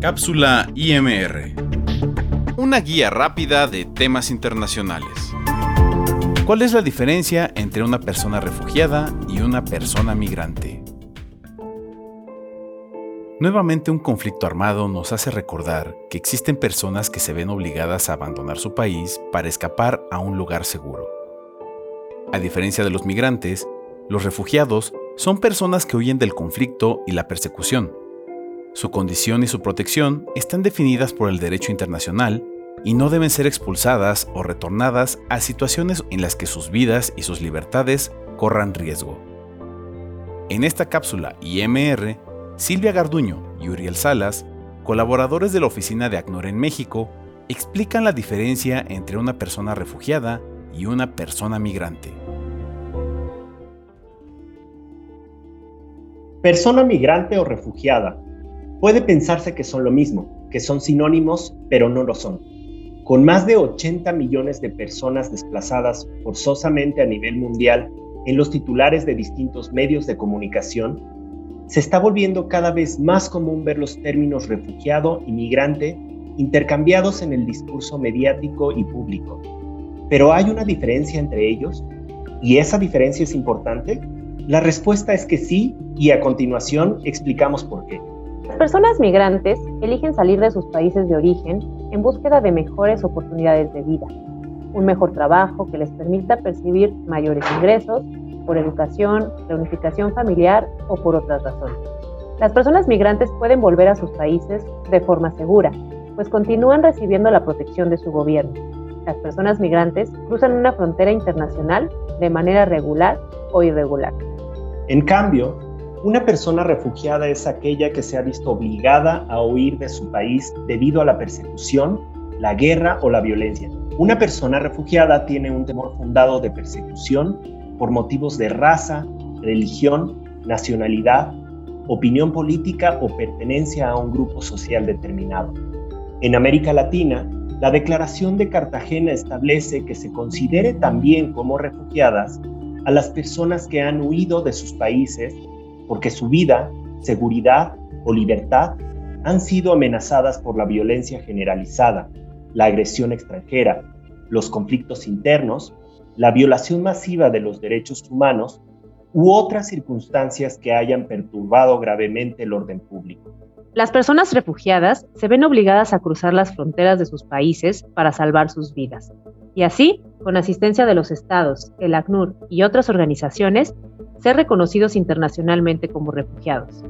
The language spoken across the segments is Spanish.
Cápsula IMR. Una guía rápida de temas internacionales. ¿Cuál es la diferencia entre una persona refugiada y una persona migrante? Nuevamente un conflicto armado nos hace recordar que existen personas que se ven obligadas a abandonar su país para escapar a un lugar seguro. A diferencia de los migrantes, los refugiados son personas que huyen del conflicto y la persecución. Su condición y su protección están definidas por el derecho internacional y no deben ser expulsadas o retornadas a situaciones en las que sus vidas y sus libertades corran riesgo. En esta cápsula IMR Silvia Garduño y Uriel Salas, colaboradores de la oficina de ACNUR en México, explican la diferencia entre una persona refugiada y una persona migrante. Persona migrante o refugiada. Puede pensarse que son lo mismo, que son sinónimos, pero no lo son. Con más de 80 millones de personas desplazadas forzosamente a nivel mundial en los titulares de distintos medios de comunicación, se está volviendo cada vez más común ver los términos refugiado y migrante intercambiados en el discurso mediático y público. Pero ¿hay una diferencia entre ellos? ¿Y esa diferencia es importante? La respuesta es que sí y a continuación explicamos por qué. Personas migrantes eligen salir de sus países de origen en búsqueda de mejores oportunidades de vida, un mejor trabajo que les permita percibir mayores ingresos por educación, reunificación familiar o por otras razones. Las personas migrantes pueden volver a sus países de forma segura, pues continúan recibiendo la protección de su gobierno. Las personas migrantes cruzan una frontera internacional de manera regular o irregular. En cambio, una persona refugiada es aquella que se ha visto obligada a huir de su país debido a la persecución, la guerra o la violencia. Una persona refugiada tiene un temor fundado de persecución por motivos de raza, religión, nacionalidad, opinión política o pertenencia a un grupo social determinado. En América Latina, la Declaración de Cartagena establece que se considere también como refugiadas a las personas que han huido de sus países porque su vida, seguridad o libertad han sido amenazadas por la violencia generalizada, la agresión extranjera, los conflictos internos la violación masiva de los derechos humanos u otras circunstancias que hayan perturbado gravemente el orden público. Las personas refugiadas se ven obligadas a cruzar las fronteras de sus países para salvar sus vidas. Y así, con asistencia de los estados, el ACNUR y otras organizaciones, ser reconocidos internacionalmente como refugiados.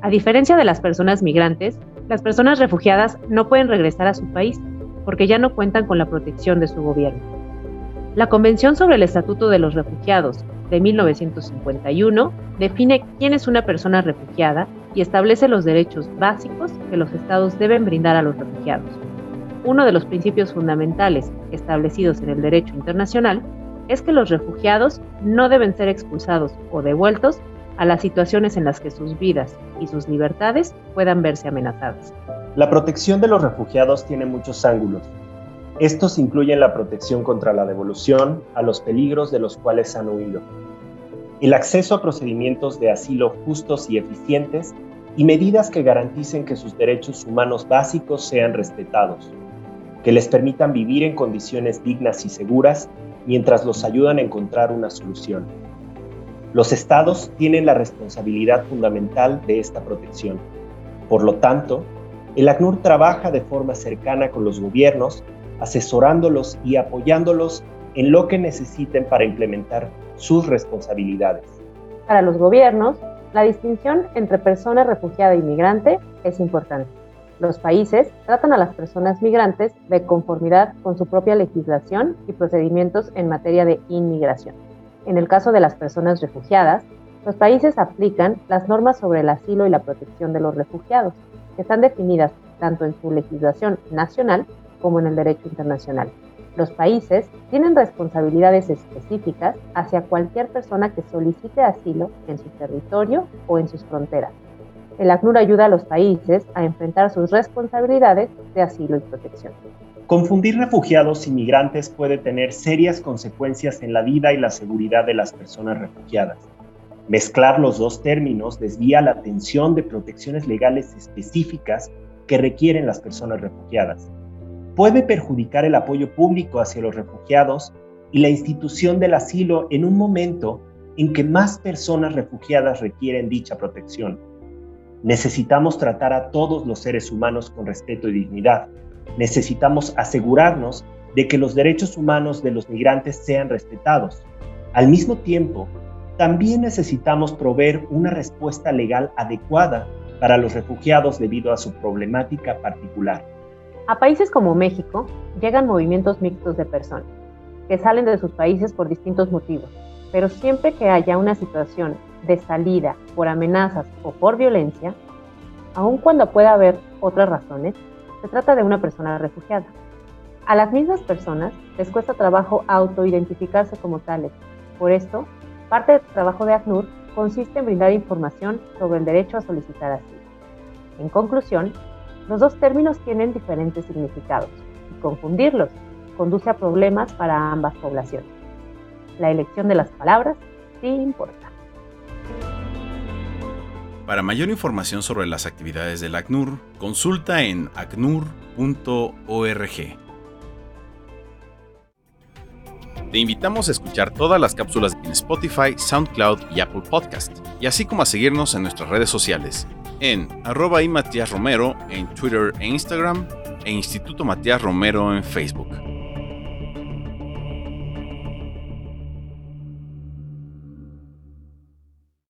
A diferencia de las personas migrantes, las personas refugiadas no pueden regresar a su país porque ya no cuentan con la protección de su gobierno. La Convención sobre el Estatuto de los Refugiados de 1951 define quién es una persona refugiada y establece los derechos básicos que los estados deben brindar a los refugiados. Uno de los principios fundamentales establecidos en el derecho internacional es que los refugiados no deben ser expulsados o devueltos a las situaciones en las que sus vidas y sus libertades puedan verse amenazadas. La protección de los refugiados tiene muchos ángulos, estos incluyen la protección contra la devolución a los peligros de los cuales han huido, el acceso a procedimientos de asilo justos y eficientes y medidas que garanticen que sus derechos humanos básicos sean respetados, que les permitan vivir en condiciones dignas y seguras mientras los ayudan a encontrar una solución. Los estados tienen la responsabilidad fundamental de esta protección. Por lo tanto, el ACNUR trabaja de forma cercana con los gobiernos asesorándolos y apoyándolos en lo que necesiten para implementar sus responsabilidades. Para los gobiernos, la distinción entre persona refugiada y migrante es importante. Los países tratan a las personas migrantes de conformidad con su propia legislación y procedimientos en materia de inmigración. En el caso de las personas refugiadas, los países aplican las normas sobre el asilo y la protección de los refugiados, que están definidas tanto en su legislación nacional como en el derecho internacional. Los países tienen responsabilidades específicas hacia cualquier persona que solicite asilo en su territorio o en sus fronteras. El ACNUR ayuda a los países a enfrentar sus responsabilidades de asilo y protección. Confundir refugiados y migrantes puede tener serias consecuencias en la vida y la seguridad de las personas refugiadas. Mezclar los dos términos desvía la atención de protecciones legales específicas que requieren las personas refugiadas. Puede perjudicar el apoyo público hacia los refugiados y la institución del asilo en un momento en que más personas refugiadas requieren dicha protección. Necesitamos tratar a todos los seres humanos con respeto y dignidad. Necesitamos asegurarnos de que los derechos humanos de los migrantes sean respetados. Al mismo tiempo, también necesitamos proveer una respuesta legal adecuada para los refugiados debido a su problemática particular. A países como México llegan movimientos mixtos de personas que salen de sus países por distintos motivos, pero siempre que haya una situación de salida por amenazas o por violencia, aun cuando pueda haber otras razones, se trata de una persona refugiada. A las mismas personas les cuesta trabajo autoidentificarse como tales. Por esto, parte del trabajo de ACNUR consiste en brindar información sobre el derecho a solicitar asilo. En conclusión, los dos términos tienen diferentes significados y confundirlos conduce a problemas para ambas poblaciones. La elección de las palabras sí importa. Para mayor información sobre las actividades del ACNUR, consulta en acnur.org. Te invitamos a escuchar todas las cápsulas en Spotify, SoundCloud y Apple Podcast, y así como a seguirnos en nuestras redes sociales, en arroba y Matías Romero en Twitter e Instagram, e Instituto Matías Romero en Facebook.